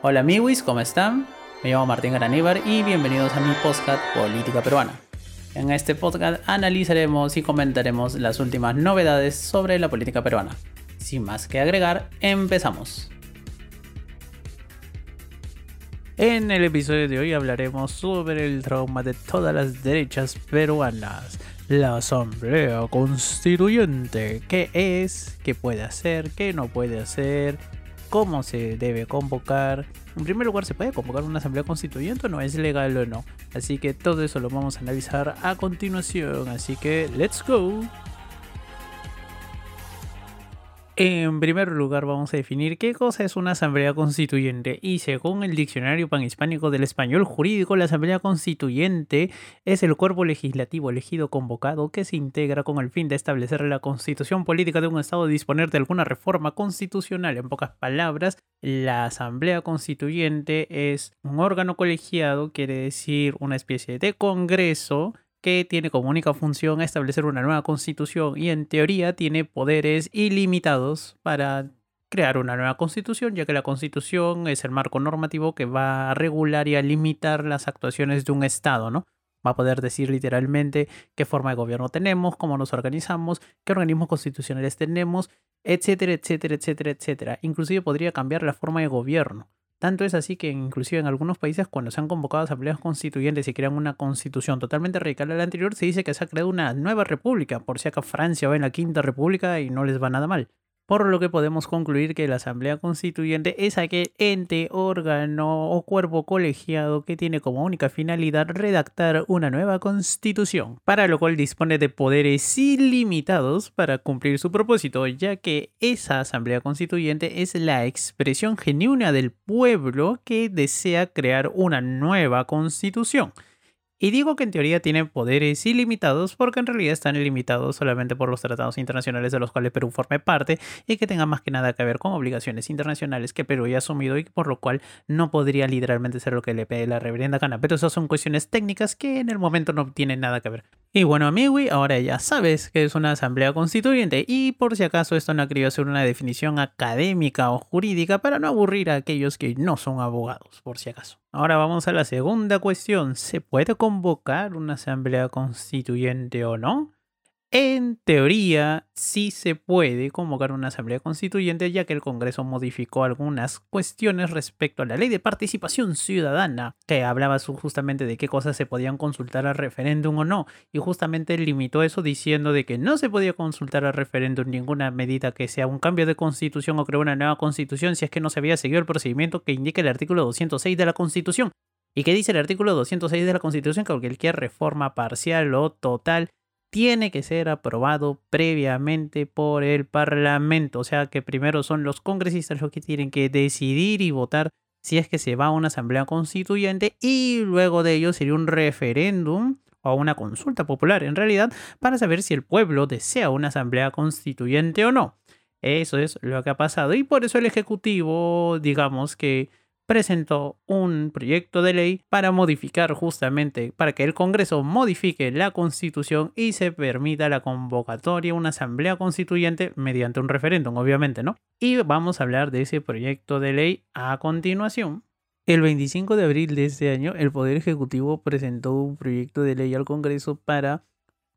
Hola amigos, ¿cómo están? Me llamo Martín Garaníbar y bienvenidos a mi podcast Política Peruana. En este podcast analizaremos y comentaremos las últimas novedades sobre la política peruana. Sin más que agregar, empezamos. En el episodio de hoy hablaremos sobre el trauma de todas las derechas peruanas, la Asamblea Constituyente, qué es, qué puede hacer, qué no puede hacer, cómo se debe convocar. En primer lugar, ¿se puede convocar una asamblea constituyente o no? ¿Es legal o no? Así que todo eso lo vamos a analizar a continuación. Así que, let's go. En primer lugar vamos a definir qué cosa es una asamblea constituyente y según el diccionario panhispánico del español jurídico, la asamblea constituyente es el cuerpo legislativo elegido convocado que se integra con el fin de establecer la constitución política de un estado y disponer de alguna reforma constitucional. En pocas palabras, la asamblea constituyente es un órgano colegiado, quiere decir una especie de congreso que tiene como única función establecer una nueva constitución y en teoría tiene poderes ilimitados para crear una nueva constitución, ya que la constitución es el marco normativo que va a regular y a limitar las actuaciones de un Estado, ¿no? Va a poder decir literalmente qué forma de gobierno tenemos, cómo nos organizamos, qué organismos constitucionales tenemos, etcétera, etcétera, etcétera, etcétera. Inclusive podría cambiar la forma de gobierno. Tanto es así que inclusive en algunos países cuando se han convocado asambleas constituyentes y crean una constitución totalmente radical a la anterior, se dice que se ha creado una nueva república, por si acá Francia va en la quinta república y no les va nada mal por lo que podemos concluir que la Asamblea Constituyente es aquel ente, órgano o cuerpo colegiado que tiene como única finalidad redactar una nueva constitución, para lo cual dispone de poderes ilimitados para cumplir su propósito, ya que esa Asamblea Constituyente es la expresión genuina del pueblo que desea crear una nueva constitución. Y digo que en teoría tiene poderes ilimitados porque en realidad están limitados solamente por los tratados internacionales de los cuales Perú forme parte y que tengan más que nada que ver con obligaciones internacionales que Perú haya asumido y por lo cual no podría literalmente ser lo que le pide la reverenda gana. Pero esas son cuestiones técnicas que en el momento no tienen nada que ver. Y bueno, amigo, ahora ya sabes que es una asamblea constituyente y por si acaso esto no ha querido ser una definición académica o jurídica para no aburrir a aquellos que no son abogados, por si acaso. Ahora vamos a la segunda cuestión. ¿Se puede convocar una asamblea constituyente o no? En teoría, sí se puede convocar una asamblea constituyente ya que el Congreso modificó algunas cuestiones respecto a la ley de participación ciudadana, que hablaba justamente de qué cosas se podían consultar al referéndum o no, y justamente limitó eso diciendo de que no se podía consultar al referéndum ninguna medida que sea un cambio de constitución o crear una nueva constitución si es que no se había seguido el procedimiento que indica el artículo 206 de la constitución. ¿Y qué dice el artículo 206 de la Constitución? Que cualquier reforma parcial o total tiene que ser aprobado previamente por el Parlamento. O sea que primero son los congresistas los que tienen que decidir y votar si es que se va a una asamblea constituyente y luego de ello sería un referéndum o una consulta popular en realidad para saber si el pueblo desea una asamblea constituyente o no. Eso es lo que ha pasado y por eso el Ejecutivo, digamos que presentó un proyecto de ley para modificar justamente, para que el Congreso modifique la constitución y se permita la convocatoria a una asamblea constituyente mediante un referéndum, obviamente, ¿no? Y vamos a hablar de ese proyecto de ley a continuación. El 25 de abril de este año, el Poder Ejecutivo presentó un proyecto de ley al Congreso para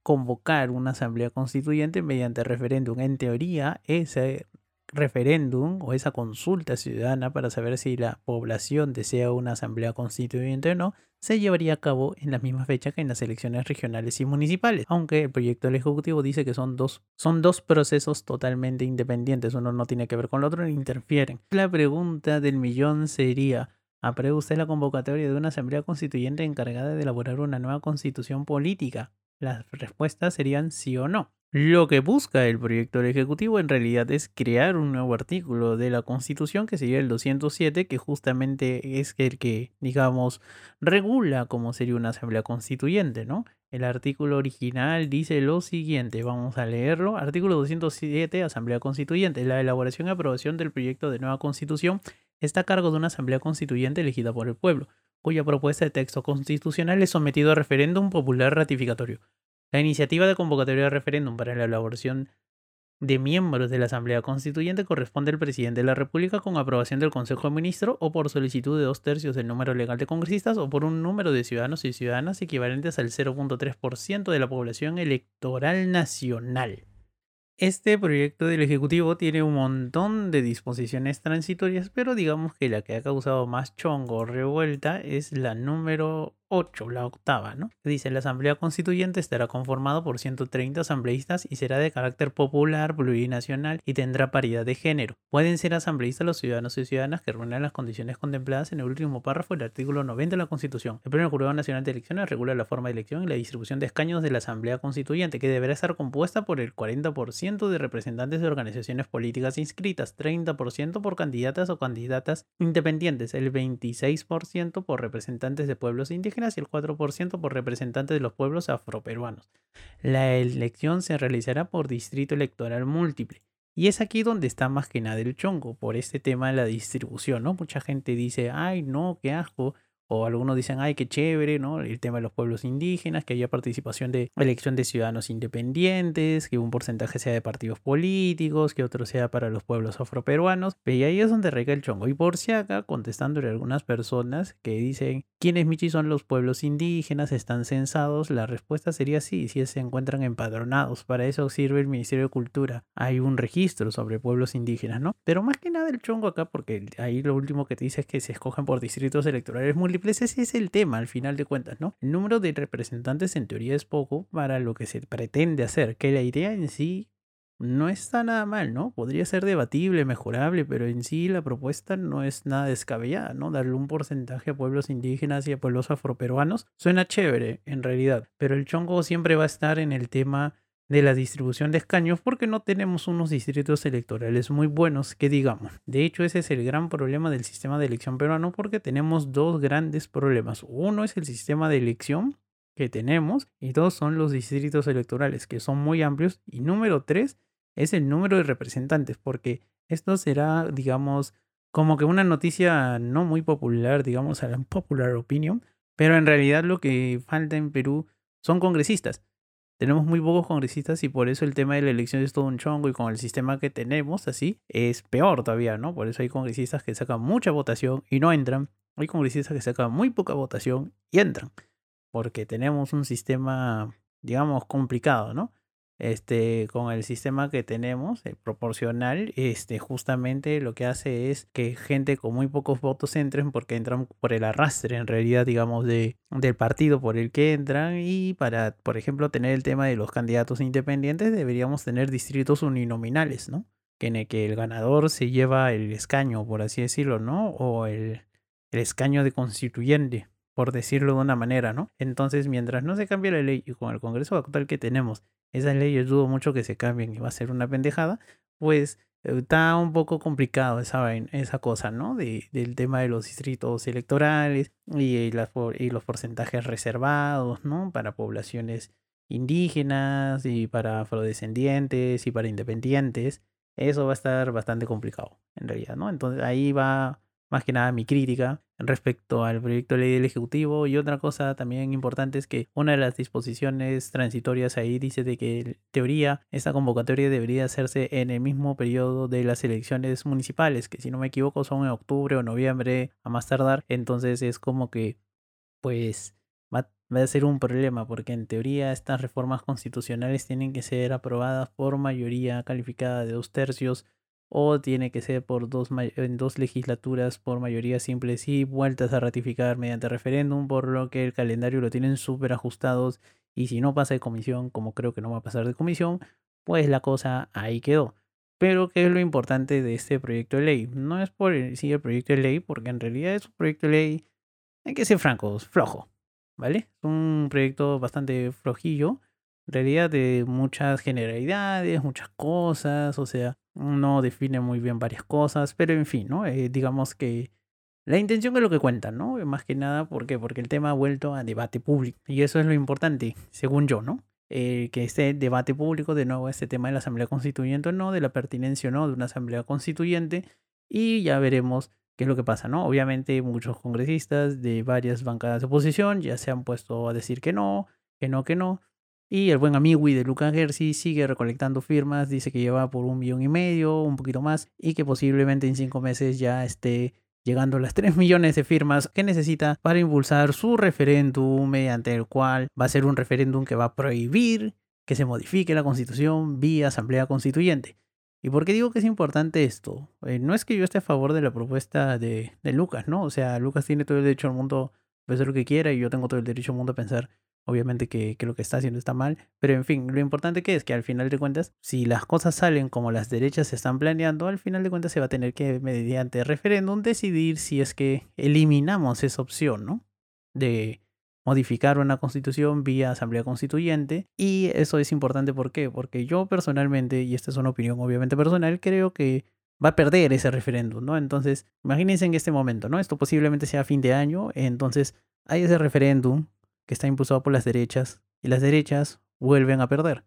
convocar una asamblea constituyente mediante referéndum. En teoría, ese referéndum o esa consulta ciudadana para saber si la población desea una asamblea constituyente o no, se llevaría a cabo en la misma fecha que en las elecciones regionales y municipales, aunque el proyecto del Ejecutivo dice que son dos, son dos procesos totalmente independientes, uno no tiene que ver con el otro ni interfieren. La pregunta del millón sería, ¿aprueba usted la convocatoria de una asamblea constituyente encargada de elaborar una nueva constitución política? Las respuestas serían sí o no. Lo que busca el proyecto del Ejecutivo en realidad es crear un nuevo artículo de la Constitución que sería el 207, que justamente es el que, digamos, regula cómo sería una asamblea constituyente, ¿no? El artículo original dice lo siguiente, vamos a leerlo. Artículo 207, Asamblea Constituyente. La elaboración y aprobación del proyecto de nueva Constitución está a cargo de una Asamblea Constituyente elegida por el pueblo, cuya propuesta de texto constitucional es sometido a referéndum popular ratificatorio. La iniciativa de convocatoria de referéndum para la elaboración de miembros de la Asamblea Constituyente corresponde al presidente de la República con aprobación del Consejo de Ministros o por solicitud de dos tercios del número legal de congresistas o por un número de ciudadanos y ciudadanas equivalentes al 0.3% de la población electoral nacional. Este proyecto del Ejecutivo tiene un montón de disposiciones transitorias, pero digamos que la que ha causado más chongo o revuelta es la número 8, la octava, ¿no? Dice, la Asamblea Constituyente estará conformada por 130 asambleístas y será de carácter popular, plurinacional y tendrá paridad de género. Pueden ser asambleístas los ciudadanos y ciudadanas que reúnan las condiciones contempladas en el último párrafo del artículo 90 de la Constitución. El Pleno Jurado Nacional de Elecciones regula la forma de elección y la distribución de escaños de la Asamblea Constituyente, que deberá estar compuesta por el 40% de representantes de organizaciones políticas inscritas, 30% por candidatas o candidatas independientes, el 26% por representantes de pueblos indígenas y el 4% por representantes de los pueblos afroperuanos. La elección se realizará por distrito electoral múltiple. Y es aquí donde está más que nada el chongo, por este tema de la distribución, ¿no? Mucha gente dice, ay, no, qué asco, o algunos dicen, ay, qué chévere, ¿no? El tema de los pueblos indígenas, que haya participación de elección de ciudadanos independientes, que un porcentaje sea de partidos políticos, que otro sea para los pueblos afroperuanos. Y ahí es donde recae el chongo. Y por si acá, contestándole algunas personas que dicen, ¿quiénes Michi son los pueblos indígenas? ¿Están censados? La respuesta sería sí, si se encuentran empadronados. Para eso sirve el Ministerio de Cultura. Hay un registro sobre pueblos indígenas, ¿no? Pero más que nada el chongo acá, porque ahí lo último que te dice es que se escogen por distritos electorales múltiples ese es el tema al final de cuentas, ¿no? El número de representantes en teoría es poco para lo que se pretende hacer, que la idea en sí no está nada mal, ¿no? Podría ser debatible, mejorable, pero en sí la propuesta no es nada descabellada, ¿no? Darle un porcentaje a pueblos indígenas y a pueblos afroperuanos suena chévere, en realidad, pero el chongo siempre va a estar en el tema de la distribución de escaños porque no tenemos unos distritos electorales muy buenos que digamos. De hecho, ese es el gran problema del sistema de elección peruano porque tenemos dos grandes problemas. Uno es el sistema de elección que tenemos y dos son los distritos electorales que son muy amplios y número tres es el número de representantes porque esto será, digamos, como que una noticia no muy popular, digamos, a la popular opinion, pero en realidad lo que falta en Perú son congresistas. Tenemos muy pocos congresistas y por eso el tema de la elección es todo un chongo y con el sistema que tenemos así es peor todavía, ¿no? Por eso hay congresistas que sacan mucha votación y no entran. Hay congresistas que sacan muy poca votación y entran. Porque tenemos un sistema, digamos, complicado, ¿no? Este, con el sistema que tenemos, el proporcional, este, justamente lo que hace es que gente con muy pocos votos entren porque entran por el arrastre, en realidad, digamos, de, del partido por el que entran. Y para, por ejemplo, tener el tema de los candidatos independientes, deberíamos tener distritos uninominales, ¿no? En el que el ganador se lleva el escaño, por así decirlo, ¿no? O el, el escaño de constituyente por decirlo de una manera, ¿no? Entonces, mientras no se cambie la ley y con el Congreso actual que tenemos esas leyes dudo mucho que se cambien y va a ser una pendejada, pues eh, está un poco complicado esa, esa cosa, ¿no? De, del tema de los distritos electorales y, las, y los porcentajes reservados, ¿no? Para poblaciones indígenas y para afrodescendientes y para independientes. Eso va a estar bastante complicado, en realidad, ¿no? Entonces ahí va más que nada mi crítica respecto al proyecto de ley del Ejecutivo. Y otra cosa también importante es que una de las disposiciones transitorias ahí dice de que en teoría esta convocatoria debería hacerse en el mismo periodo de las elecciones municipales, que si no me equivoco son en octubre o noviembre a más tardar. Entonces es como que pues va, va a ser un problema porque en teoría estas reformas constitucionales tienen que ser aprobadas por mayoría calificada de dos tercios o tiene que ser por dos, en dos legislaturas por mayoría simple y vueltas a ratificar mediante referéndum, por lo que el calendario lo tienen súper ajustados y si no pasa de comisión, como creo que no va a pasar de comisión, pues la cosa ahí quedó. Pero ¿qué es lo importante de este proyecto de ley? No es por sí el proyecto de ley, porque en realidad es un proyecto de ley, hay que ser francos, flojo, ¿vale? Es un proyecto bastante flojillo, en realidad de muchas generalidades, muchas cosas, o sea, no define muy bien varias cosas, pero en fin, ¿no? Eh, digamos que la intención es lo que cuenta, ¿no? Más que nada, ¿por qué? Porque el tema ha vuelto a debate público. Y eso es lo importante, según yo, ¿no? Eh, que este debate público, de nuevo, este tema de la Asamblea Constituyente o no, de la pertinencia o no de una Asamblea Constituyente, y ya veremos qué es lo que pasa, ¿no? Obviamente muchos congresistas de varias bancadas de oposición ya se han puesto a decir que no, que no, que no, Y el buen amigo de Lucas Gersi sigue recolectando firmas, dice que lleva por un millón y medio, un poquito más, y que posiblemente en cinco meses ya esté llegando a las 3 millones de firmas que necesita para impulsar su referéndum, mediante el cual va a ser un referéndum que va a prohibir que se modifique la constitución vía asamblea constituyente. ¿Y por qué digo que es importante esto? Eh, no es que yo esté a favor de la propuesta de, Lucas, ¿no? O sea, Lucas tiene todo el derecho al mundo a pensar lo que quiera y yo tengo todo el derecho al mundo a pensar, obviamente, que, lo que está haciendo está mal. Pero en fin, lo importante que es que al final de cuentas, si las cosas salen como las derechas se están planeando, al final de cuentas se va a tener que, mediante referéndum, decidir si es que eliminamos esa opción, ¿no? De modificar una constitución vía asamblea constituyente. Y eso es importante, ¿por qué? Porque yo personalmente, y esta es una opinión obviamente personal, creo que va a perder ese referéndum, ¿no? Entonces, imagínense en este momento, ¿no? Esto posiblemente sea fin de año, entonces hay ese referéndum que está impulsado por las derechas y las derechas vuelven a perder.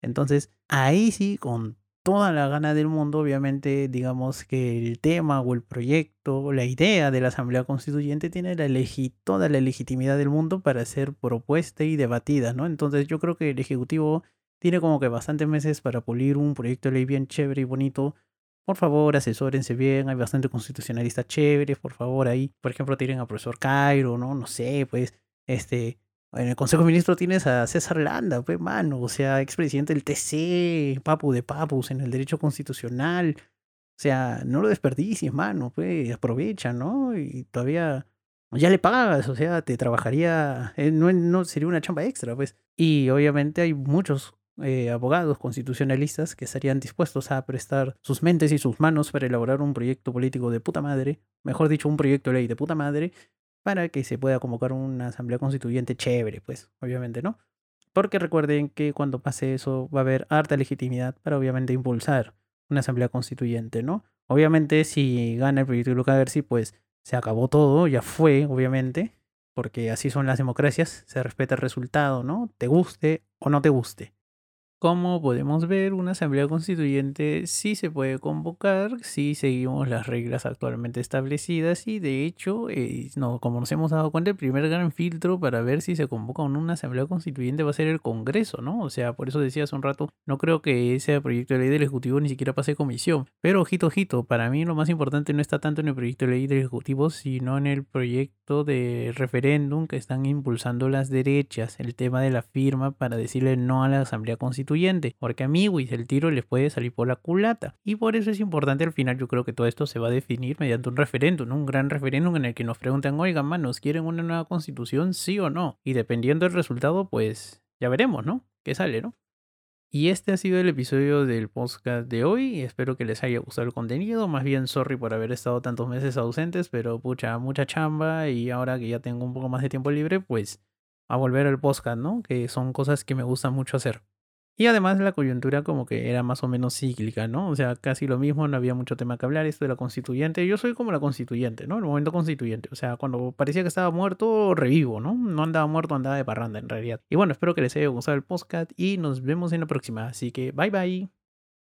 Entonces, ahí sí, con toda la gana del mundo, obviamente, digamos que el tema o el proyecto la idea de la Asamblea Constituyente tiene la toda la legitimidad del mundo para ser propuesta y debatida, ¿no? Entonces yo creo que el Ejecutivo tiene como que bastantes meses para pulir un proyecto de ley bien chévere y bonito. Por favor, asesórense bien, hay bastante constitucionalistas chéveres, por favor, ahí, por ejemplo, tienen a profesor Cairo, ¿no? No sé, pues, este, en el Consejo de Ministros tienes a César Landa, pues, mano, o sea, expresidente del TC, papu de papus en el derecho constitucional. O sea, no lo desperdicies, mano, pues, aprovecha, ¿no? Y todavía ya le pagas, o sea, te trabajaría, eh, no, no sería una chamba extra, pues. Y obviamente hay muchos eh, abogados constitucionalistas que estarían dispuestos a prestar sus mentes y sus manos para elaborar un proyecto político de puta madre, mejor dicho, un proyecto de ley de puta madre, para que se pueda convocar una asamblea constituyente chévere, pues, obviamente, ¿no? Porque recuerden que cuando pase eso va a haber harta legitimidad para obviamente impulsar una asamblea constituyente, ¿no? Obviamente si gana el proyecto de Luca pues se acabó todo, ya fue, obviamente, porque así son las democracias, se respeta el resultado, ¿no? Te guste o no te guste. Como podemos ver, una asamblea constituyente sí se puede convocar si seguimos las reglas actualmente establecidas y de hecho, eh, no, como nos hemos dado cuenta, el primer gran filtro para ver si se convoca una asamblea constituyente va a ser el Congreso, ¿no? O sea, por eso decía hace un rato, no creo que ese proyecto de ley del Ejecutivo ni siquiera pase comisión. Pero ojito, ojito, para mí lo más importante no está tanto en el proyecto de ley del Ejecutivo, sino en el proyecto de referéndum que están impulsando las derechas, el tema de la firma para decirle no a la asamblea constituyente porque a mí, el tiro les puede salir por la culata. Y por eso es importante al final, yo creo que todo esto se va a definir mediante un referéndum, un gran referéndum en el que nos preguntan, oigan, manos, ¿quieren una nueva constitución? Sí o no. Y dependiendo del resultado, pues ya veremos, ¿no? ¿Qué sale, no? Y este ha sido el episodio del podcast de hoy. Espero que les haya gustado el contenido. Más bien, sorry por haber estado tantos meses ausentes, pero pucha, mucha chamba. Y ahora que ya tengo un poco más de tiempo libre, pues a volver al podcast, ¿no? Que son cosas que me gusta mucho hacer. Y además la coyuntura como que era más o menos cíclica, ¿no? O sea, casi lo mismo, no había mucho tema que hablar, esto de la constituyente. Yo soy como la constituyente, ¿no? El momento constituyente. O sea, cuando parecía que estaba muerto, revivo, ¿no? No andaba muerto, andaba de parranda en realidad. Y bueno, espero que les haya gustado el podcast y nos vemos en la próxima. Así que bye bye.